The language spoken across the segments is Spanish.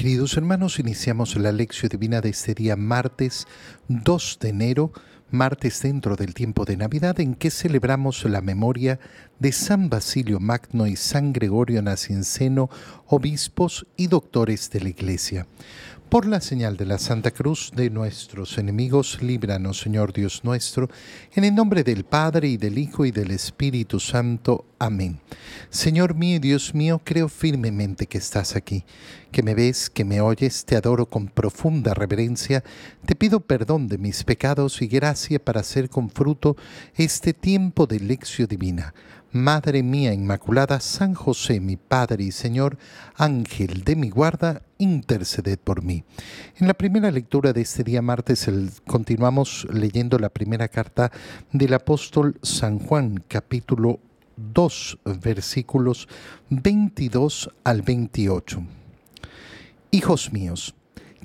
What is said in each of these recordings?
Queridos hermanos, iniciamos la lección divina de este día martes 2 de enero, martes dentro del tiempo de Navidad en que celebramos la memoria de San Basilio Magno y San Gregorio Nacianceno, obispos y doctores de la Iglesia. Por la señal de la Santa Cruz de nuestros enemigos, líbranos, Señor Dios nuestro, en el nombre del Padre y del Hijo y del Espíritu Santo. Amén. Señor mío y Dios mío, creo firmemente que estás aquí, que me ves, que me oyes, te adoro con profunda reverencia, te pido perdón de mis pecados y para hacer con fruto este tiempo de lección divina Madre mía Inmaculada, San José, mi Padre y Señor, Ángel de mi guarda, interceded por mí. En la primera lectura de este día martes continuamos leyendo la primera carta del apóstol San Juan, capítulo 2, versículos 22 al 28. Hijos míos,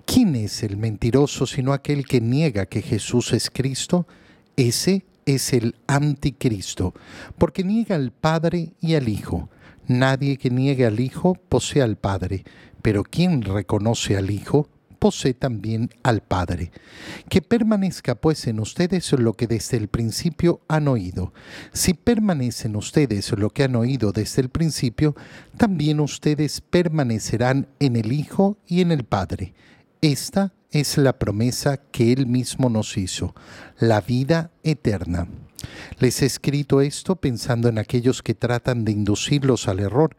¿quién es el mentiroso sino aquel que niega que Jesús es Cristo? Ese es el anticristo, porque niega al Padre y al Hijo. Nadie que niegue al Hijo posee al Padre, pero quien reconoce al Hijo posee también al Padre. Que permanezca pues en ustedes lo que desde el principio han oído. Si permanecen ustedes lo que han oído desde el principio, también ustedes permanecerán en el Hijo y en el Padre. Esta es la promesa que Él mismo nos hizo, la vida eterna. Les he escrito esto pensando en aquellos que tratan de inducirlos al error.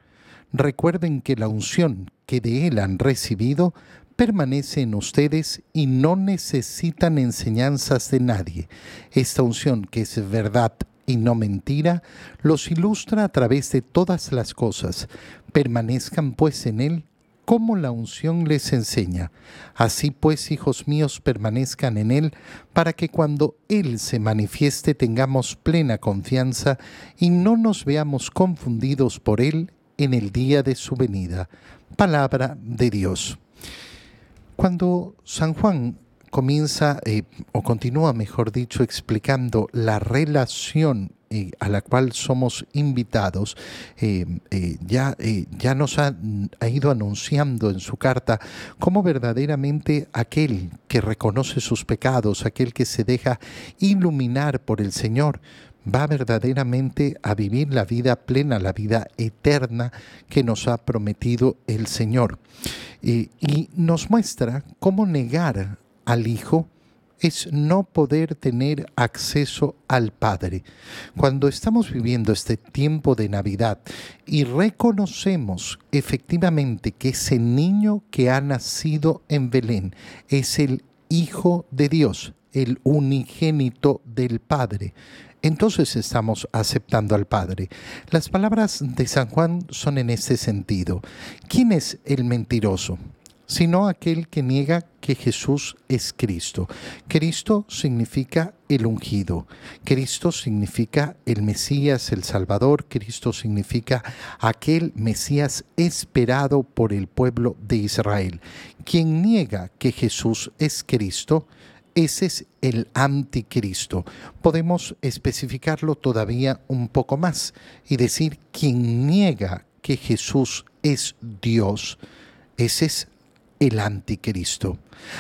Recuerden que la unción que de Él han recibido permanece en ustedes y no necesitan enseñanzas de nadie. Esta unción, que es verdad y no mentira, los ilustra a través de todas las cosas. Permanezcan pues en Él como la unción les enseña. Así pues, hijos míos, permanezcan en Él, para que cuando Él se manifieste tengamos plena confianza y no nos veamos confundidos por Él en el día de su venida. Palabra de Dios. Cuando San Juan comienza, eh, o continúa, mejor dicho, explicando la relación eh, a la cual somos invitados, eh, ya, ya nos ha, ha, ido anunciando en su carta cómo verdaderamente aquel que reconoce sus pecados, aquel que se deja iluminar por el Señor, va verdaderamente a vivir la vida plena, la vida eterna que nos ha prometido el Señor. y nos muestra cómo negar al Hijo es no poder tener acceso al Padre. Cuando estamos viviendo este tiempo de Navidad y reconocemos efectivamente que ese niño que ha nacido en Belén es el Hijo de Dios, el unigénito del Padre, entonces estamos aceptando al Padre. Las palabras de San Juan son en este sentido. ¿Quién es el mentiroso? Sino aquel que niega que Jesús es Cristo. Cristo significa el ungido, Cristo significa el Mesías, el Salvador, Cristo significa aquel Mesías esperado por el pueblo de Israel. Quien niega que Jesús es Cristo, ese es el anticristo. Podemos especificarlo todavía un poco más y decir quien niega que Jesús es Dios, ese es el anticristo,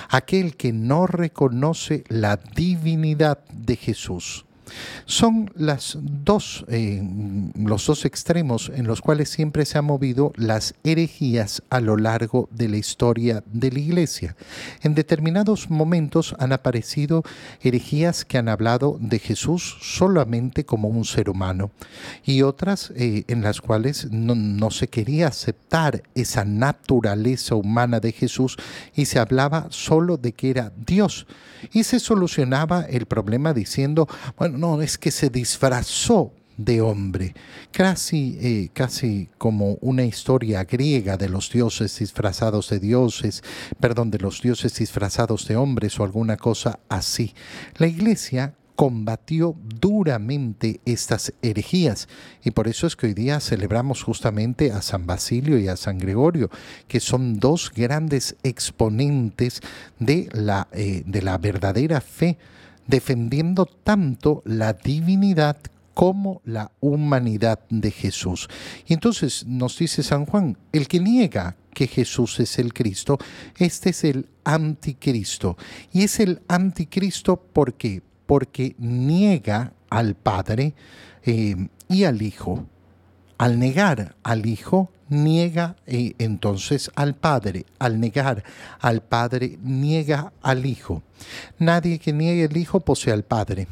aquel que no reconoce la divinidad de Jesús. Son las dos, eh, los dos extremos en los cuales siempre se han movido las herejías a lo largo de la historia de la Iglesia. En determinados momentos han aparecido herejías que han hablado de Jesús solamente como un ser humano y otras eh, en las cuales no, no se quería aceptar esa naturaleza humana de Jesús y se hablaba solo de que era Dios. Y se solucionaba el problema diciendo, bueno, no, es que se disfrazó de hombre, casi, eh, casi como una historia griega de los dioses disfrazados de dioses, perdón, de los dioses disfrazados de hombres o alguna cosa así. La iglesia combatió duramente estas herejías y por eso es que hoy día celebramos justamente a San Basilio y a San Gregorio, que son dos grandes exponentes de la, eh, de la verdadera fe defendiendo tanto la divinidad como la humanidad de Jesús. Y entonces nos dice San Juan, el que niega que Jesús es el Cristo, este es el anticristo. Y es el anticristo ¿por qué? Porque niega al Padre eh, y al Hijo. Al negar al Hijo, niega eh, entonces al Padre. Al negar al Padre, niega al Hijo. Nadie que niegue al Hijo posee al Padre.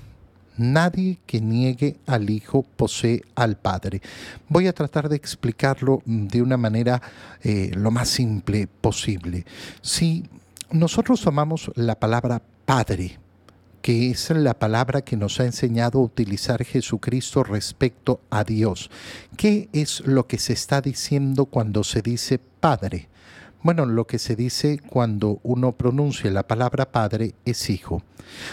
Nadie que niegue al Hijo posee al Padre. Voy a tratar de explicarlo de una manera eh, lo más simple posible. Si nosotros tomamos la palabra Padre, que es la palabra que nos ha enseñado a utilizar Jesucristo respecto a Dios, ¿qué es lo que se está diciendo cuando se dice Padre? Bueno, lo que se dice cuando uno pronuncia la palabra padre es hijo.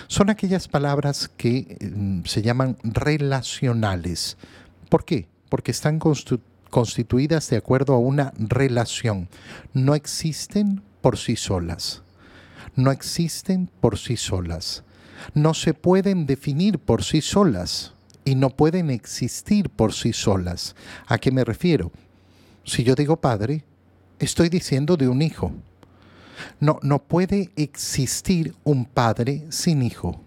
Son aquellas palabras que mm, se llaman relacionales. ¿Por qué? Porque están constituidas de acuerdo a una relación. No existen por sí solas. No existen por sí solas. No se pueden definir por sí solas y no pueden existir por sí solas. ¿A qué me refiero? Si yo digo padre, estoy diciendo de un hijo. No, no puede existir un padre sin hijo.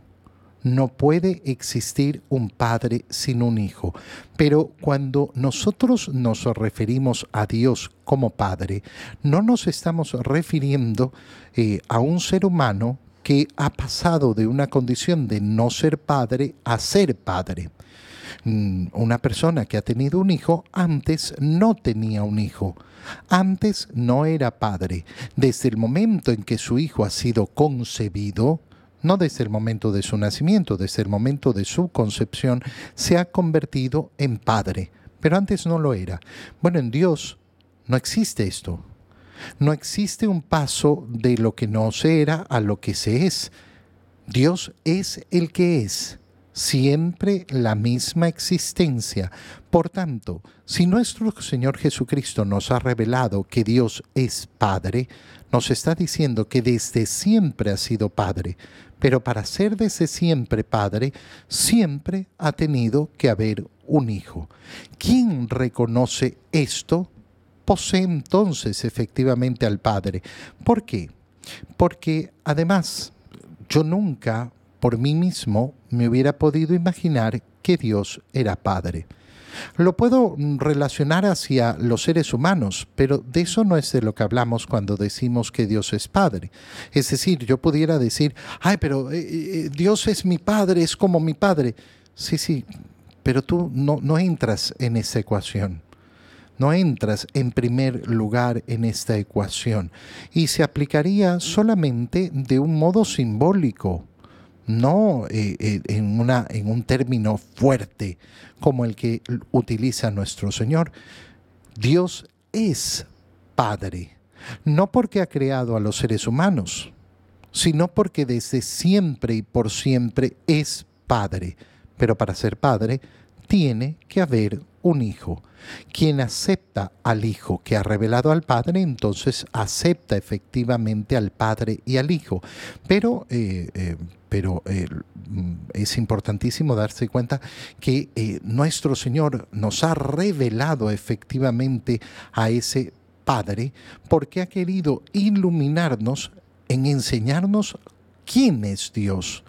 No puede existir un padre sin un hijo. Pero cuando nosotros nos referimos a Dios como padre, no nos estamos refiriendo eh, a un ser humano que ha pasado de una condición de no ser padre a ser padre. Mm, una persona que ha tenido un hijo antes no tenía un hijo. Antes no era padre. Desde el momento en que su hijo ha sido concebido, no desde el momento de su nacimiento, desde el momento de su concepción, se ha convertido en padre. Pero antes no lo era. Bueno, en Dios no existe esto. No existe un paso de lo que no se era a lo que se es. Dios es el que es siempre la misma existencia. Por tanto, si nuestro Señor Jesucristo nos ha revelado que Dios es Padre, nos está diciendo que desde siempre ha sido Padre, pero para ser desde siempre Padre, siempre ha tenido que haber un Hijo. ¿Quién reconoce esto? Posee entonces efectivamente al Padre. ¿Por qué? Porque además yo nunca por mí mismo me hubiera podido imaginar que Dios era Padre. Lo puedo relacionar hacia los seres humanos, pero de eso no es de lo que hablamos cuando decimos que Dios es Padre. Es decir, yo pudiera decir, ay, pero eh, eh, Dios es mi Padre, es como mi Padre. Sí, sí, pero tú no, no entras en esa ecuación. No entras en primer lugar en esta ecuación y se aplicaría solamente de un modo simbólico no eh, eh, en, en un término fuerte como el que utiliza nuestro Señor. Dios es Padre, no porque ha creado a los seres humanos, sino porque desde siempre y por siempre es Padre. Pero para ser Padre tiene que haber un hijo. Quien acepta al hijo que ha revelado al Padre, entonces acepta efectivamente al Padre y al Hijo. Pero, eh, eh, pero eh, es importantísimo darse cuenta que nuestro Señor nos ha revelado efectivamente a ese Padre porque ha querido iluminarnos en enseñarnos quién es Dios.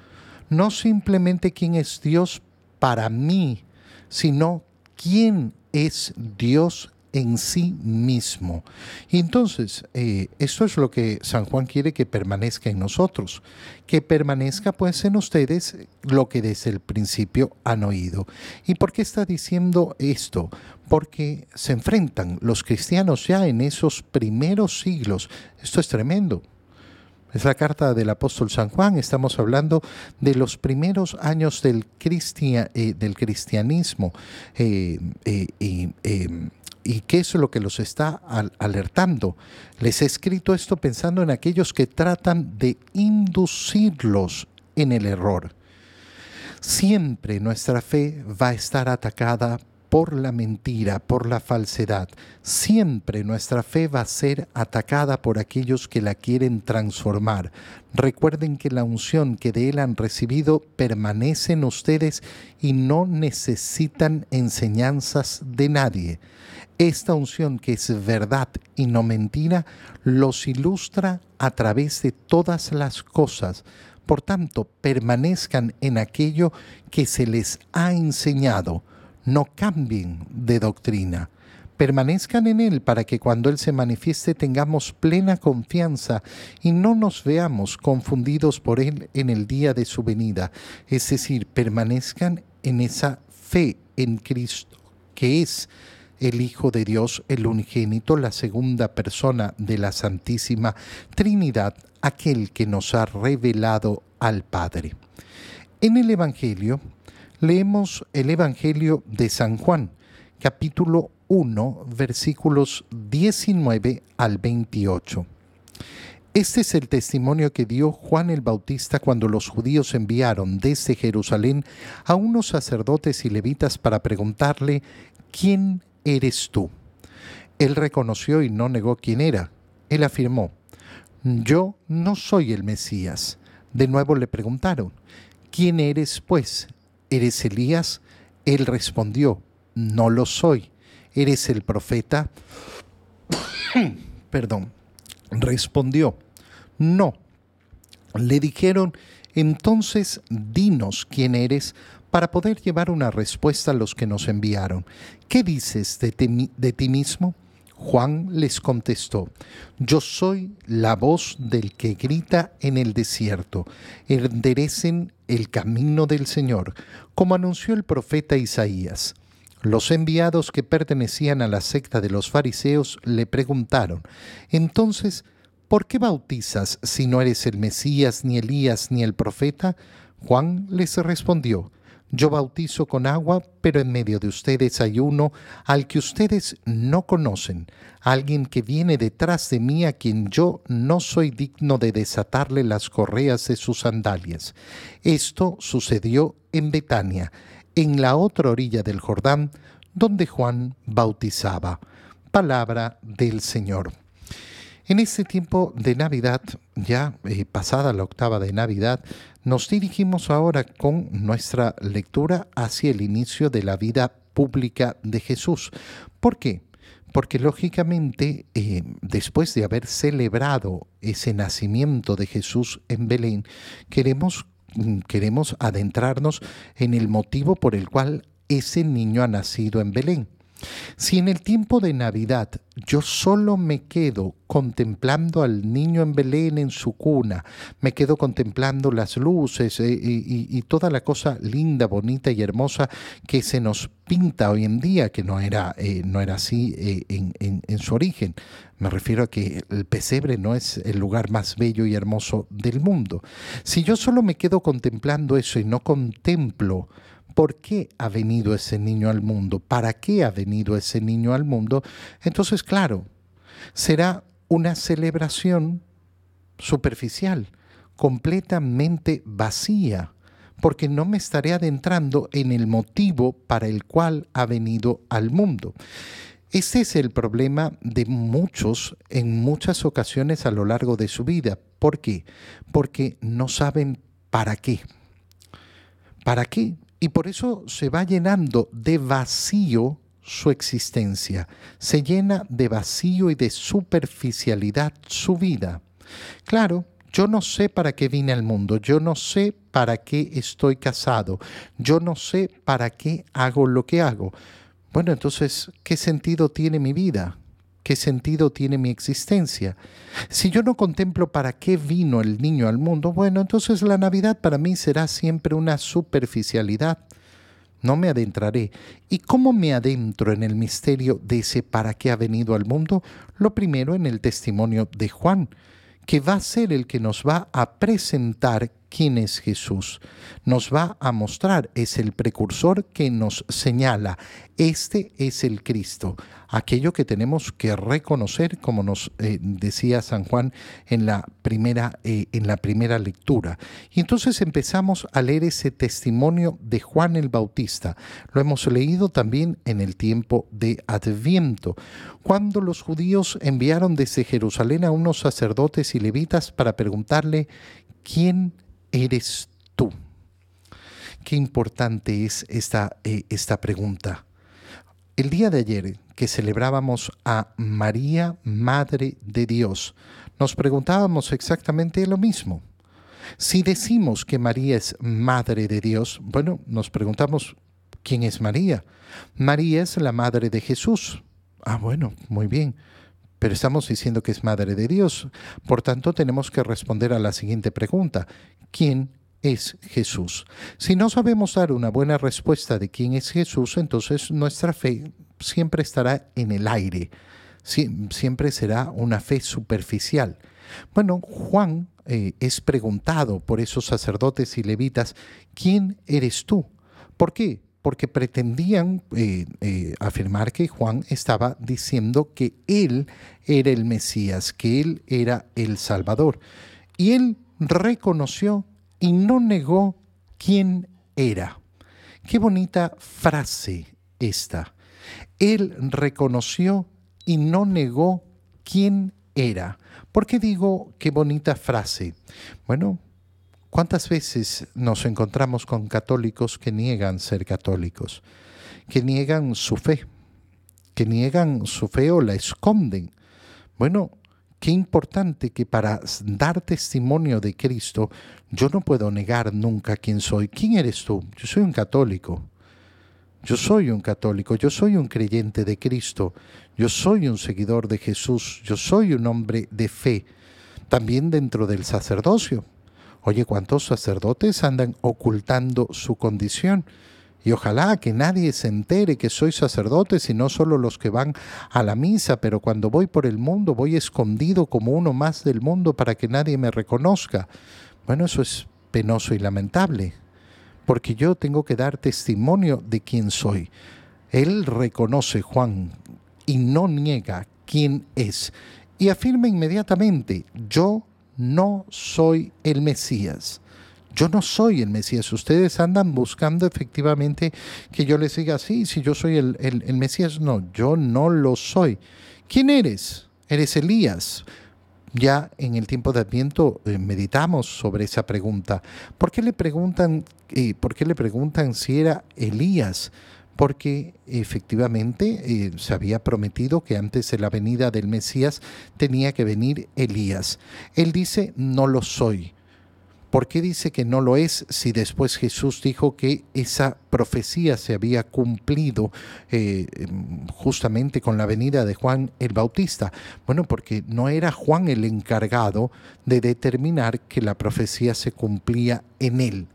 No simplemente quién es Dios para mí, sino quién es Dios en sí mismo. Y entonces, eh, esto es lo que San Juan quiere que permanezca en nosotros, que permanezca pues en ustedes lo que desde el principio han oído. ¿Y por qué está diciendo esto? Porque se enfrentan los cristianos ya en esos primeros siglos. Esto es tremendo. Es la carta del apóstol San Juan, estamos hablando de los primeros años del, eh, del cristianismo eh, eh, y qué es lo que los está alertando. Les he escrito esto pensando en aquellos que tratan de inducirlos en el error. Siempre nuestra fe va a estar atacada por la mentira, por la falsedad. Siempre nuestra fe va a ser atacada por aquellos que la quieren transformar. Recuerden que la unción que de Él han recibido permanece en ustedes y no necesitan enseñanzas de nadie. Esta unción que es verdad y no mentira los ilustra a través de todas las cosas. Por tanto, permanezcan en aquello que se les ha enseñado no cambien de doctrina. Permanezcan en Él para que cuando Él se manifieste tengamos plena confianza y no nos veamos confundidos por Él en el día de su venida. Es decir, permanezcan en esa fe en Cristo, que es el Hijo de Dios, el unigénito, la segunda persona de la Santísima Trinidad, aquel que nos ha revelado al Padre. En el Evangelio, Leemos el Evangelio de San Juan, capítulo 1, versículos 19 al 28. Este es el testimonio que dio Juan el Bautista cuando los judíos enviaron desde Jerusalén a unos sacerdotes y levitas para preguntarle, ¿quién eres tú? Él reconoció y no negó quién era. Él afirmó, yo no soy el Mesías. De nuevo le preguntaron, ¿quién eres pues? ¿Eres Elías? Él respondió, no lo soy. ¿Eres el profeta? Perdón. Respondió, no. Le dijeron, entonces dinos quién eres para poder llevar una respuesta a los que nos enviaron. ¿Qué dices de ti, de ti mismo? Juan les contestó, Yo soy la voz del que grita en el desierto, enderecen el camino del Señor, como anunció el profeta Isaías. Los enviados que pertenecían a la secta de los fariseos le preguntaron, Entonces, ¿por qué bautizas si no eres el Mesías, ni Elías, ni el profeta? Juan les respondió, yo bautizo con agua, pero en medio de ustedes hay uno al que ustedes no conocen, alguien que viene detrás de mí a quien yo no soy digno de desatarle las correas de sus sandalias. Esto sucedió en Betania, en la otra orilla del Jordán, donde Juan bautizaba. Palabra del Señor. En este tiempo de Navidad, ya eh, pasada la octava de Navidad, nos dirigimos ahora con nuestra lectura hacia el inicio de la vida pública de Jesús. ¿Por qué? Porque lógicamente, eh, después de haber celebrado ese nacimiento de Jesús en Belén, queremos, mm, queremos adentrarnos en el motivo por el cual ese niño ha nacido en Belén. Si en el tiempo de Navidad yo solo me quedo contemplando al niño en Belén en su cuna, me quedo contemplando las luces eh, y, toda la cosa linda, bonita y hermosa que se nos pinta hoy en día, que no era, eh, no era así eh, en, en su origen. Me refiero a que el pesebre no es el lugar más bello y hermoso del mundo. Si yo solo me quedo contemplando eso y no contemplo por qué ha venido ese niño al mundo, para qué ha venido ese niño al mundo, entonces claro, será una celebración superficial, completamente vacía, porque no me estaré adentrando en el motivo para el cual ha venido al mundo. Ese es el problema de muchos en muchas ocasiones a lo largo de su vida. ¿Por qué? Porque no saben para qué. ¿Para qué? Y por eso se va llenando de vacío su existencia, se llena de vacío y de superficialidad su vida. Claro, yo no sé para qué vine al mundo, yo no sé para qué estoy casado, yo no sé para qué hago lo que hago. Bueno, entonces, ¿qué sentido tiene mi vida? ¿Qué sentido tiene mi existencia? Si yo no contemplo para qué vino el niño al mundo, bueno, entonces la Navidad para mí será siempre una superficialidad. No me adentraré. ¿Y cómo me adentro en el misterio de ese para qué ha venido al mundo? Lo primero en el testimonio de Juan, que va a ser el que nos va a presentar quién es Jesús. Nos va a mostrar, es el precursor que nos señala, este es el Cristo, aquello que tenemos que reconocer, como nos eh, decía San Juan en la, primera, eh, en la primera lectura. Y entonces empezamos a leer ese testimonio de Juan el Bautista. Lo hemos leído también en el tiempo de Adviento, cuando los judíos enviaron desde Jerusalén a unos sacerdotes y levitas para preguntarle, ¿quién eres tú? Qué importante es esta, eh, esta pregunta. El día de ayer que celebrábamos a María, Madre de Dios, nos preguntábamos exactamente lo mismo. Si decimos que María es Madre de Dios, bueno, nos preguntamos, ¿quién es María? María es la Madre de Jesús. Ah, bueno, muy bien. Pero estamos diciendo que es Madre de Dios. Por tanto, tenemos que responder a la siguiente pregunta. ¿Quién es Jesús. Si no sabemos dar una buena respuesta de quién es Jesús, entonces nuestra fe siempre estará en el aire, siempre será una fe superficial. Bueno, Juan eh, es preguntado por esos sacerdotes y levitas, ¿quién eres tú? ¿Por qué? Porque pretendían eh, eh, afirmar que Juan estaba diciendo que él era el Mesías, que él era el Salvador. Y él reconoció y no negó quién era. Qué bonita frase esta. Él reconoció y no negó quién era. ¿Por qué digo qué bonita frase? Bueno, ¿cuántas veces nos encontramos con católicos que niegan ser católicos? Que niegan su fe, que niegan su fe o la esconden. Bueno, Qué importante que para dar testimonio de Cristo yo no puedo negar nunca quién soy. ¿Quién eres tú? Yo soy un católico. Yo soy un católico, yo soy un creyente de Cristo, yo soy un seguidor de Jesús, yo soy un hombre de fe, también dentro del sacerdocio. Oye, ¿cuántos sacerdotes andan ocultando su condición? Y ojalá que nadie se entere que soy sacerdote, sino solo los que van a la misa, pero cuando voy por el mundo voy escondido como uno más del mundo para que nadie me reconozca. Bueno, eso es penoso y lamentable, porque yo tengo que dar testimonio de quién soy. Él reconoce, Juan, y no niega quién es, y afirma inmediatamente, yo no soy el Mesías. Yo no soy el Mesías. Ustedes andan buscando efectivamente que yo les diga, sí, si yo soy el, el, Mesías. No, yo no lo soy. ¿Quién eres? Eres Elías. Ya en el tiempo de Adviento eh, meditamos sobre esa pregunta. ¿Por qué le preguntan, eh, ¿por qué le preguntan si era Elías? Porque efectivamente eh, se había prometido que antes de la venida del Mesías tenía que venir Elías. Él dice, no lo soy. ¿Por qué dice que no lo es si después Jesús dijo que esa profecía se había cumplido eh, justamente con la venida de Juan el Bautista? Bueno, porque no era Juan el encargado de determinar que la profecía se cumplía en él.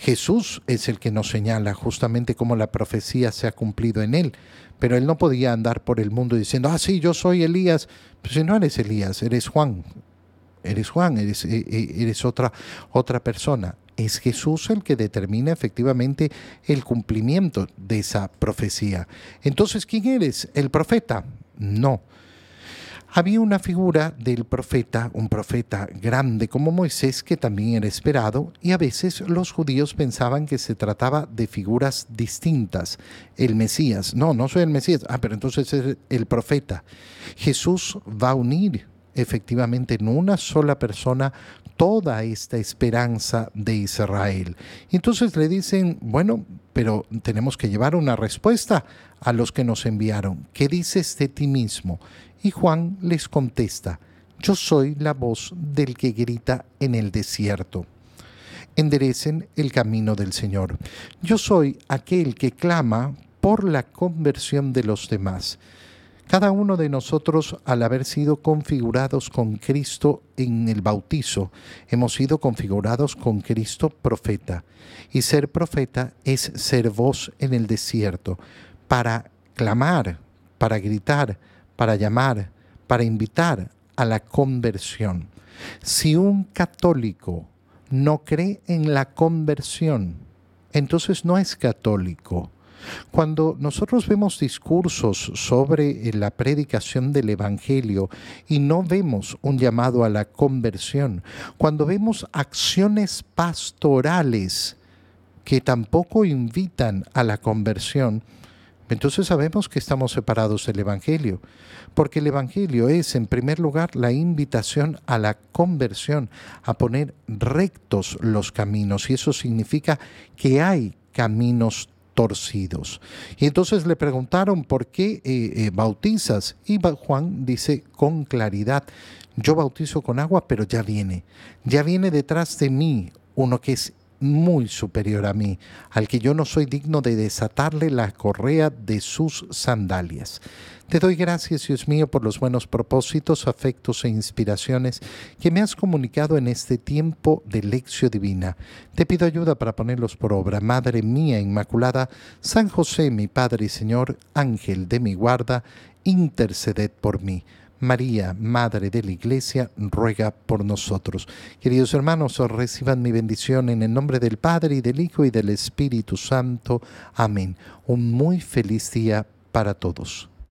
Jesús es el que nos señala justamente cómo la profecía se ha cumplido en él, pero él no podía andar por el mundo diciendo, ah, sí, yo soy Elías. Pues si no eres Elías, eres Juan, eres Juan, eres, eh, eh, eres otra, otra persona. Es Jesús el que determina efectivamente el cumplimiento de esa profecía. Entonces, ¿quién eres? ¿El profeta? No. Había una figura del profeta, un profeta grande como Moisés, que también era esperado, y a veces los judíos pensaban que se trataba de figuras distintas. El Mesías, no, no soy el Mesías, ah, pero entonces es el profeta. Jesús va a unir efectivamente en una sola persona toda esta esperanza de Israel. Entonces le dicen, bueno, pero tenemos que llevar una respuesta a los que nos enviaron. ¿Qué dices de ti mismo? Y Juan les contesta, yo soy la voz del que grita en el desierto. Enderecen el camino del Señor. Yo soy aquel que clama por la conversión de los demás. Cada uno de nosotros, al haber sido configurados con Cristo en el bautizo, hemos sido configurados con Cristo profeta. Y ser profeta es ser voz en el desierto, para clamar, para gritar, para llamar, para invitar a la conversión. Si un católico no cree en la conversión, entonces no es católico. Cuando nosotros vemos discursos sobre eh, la predicación del Evangelio y no vemos un llamado a la conversión, cuando vemos acciones pastorales que tampoco invitan a la conversión, entonces sabemos que estamos separados del Evangelio, porque el Evangelio es, en primer lugar, la invitación a la conversión, a poner rectos los caminos, y eso significa que hay caminos torcidos. Y entonces le preguntaron, ¿por qué eh, eh, bautizas? Y Juan dice con claridad, yo bautizo con agua, pero ya viene, ya viene detrás de mí uno que es muy superior a mí, al que yo no soy digno de desatarle la correa de sus sandalias. Te doy gracias, Dios mío, por los buenos propósitos, afectos e inspiraciones que me has comunicado en este tiempo de lección divina. Te pido ayuda para ponerlos por obra. Madre mía Inmaculada, San José, mi Padre y Señor, Ángel de mi guarda, interceded por mí. María, Madre de la Iglesia, ruega por nosotros. Queridos hermanos, reciban mi bendición en el nombre del Padre y del Hijo y del Espíritu Santo. Amén. Un muy feliz día para todos.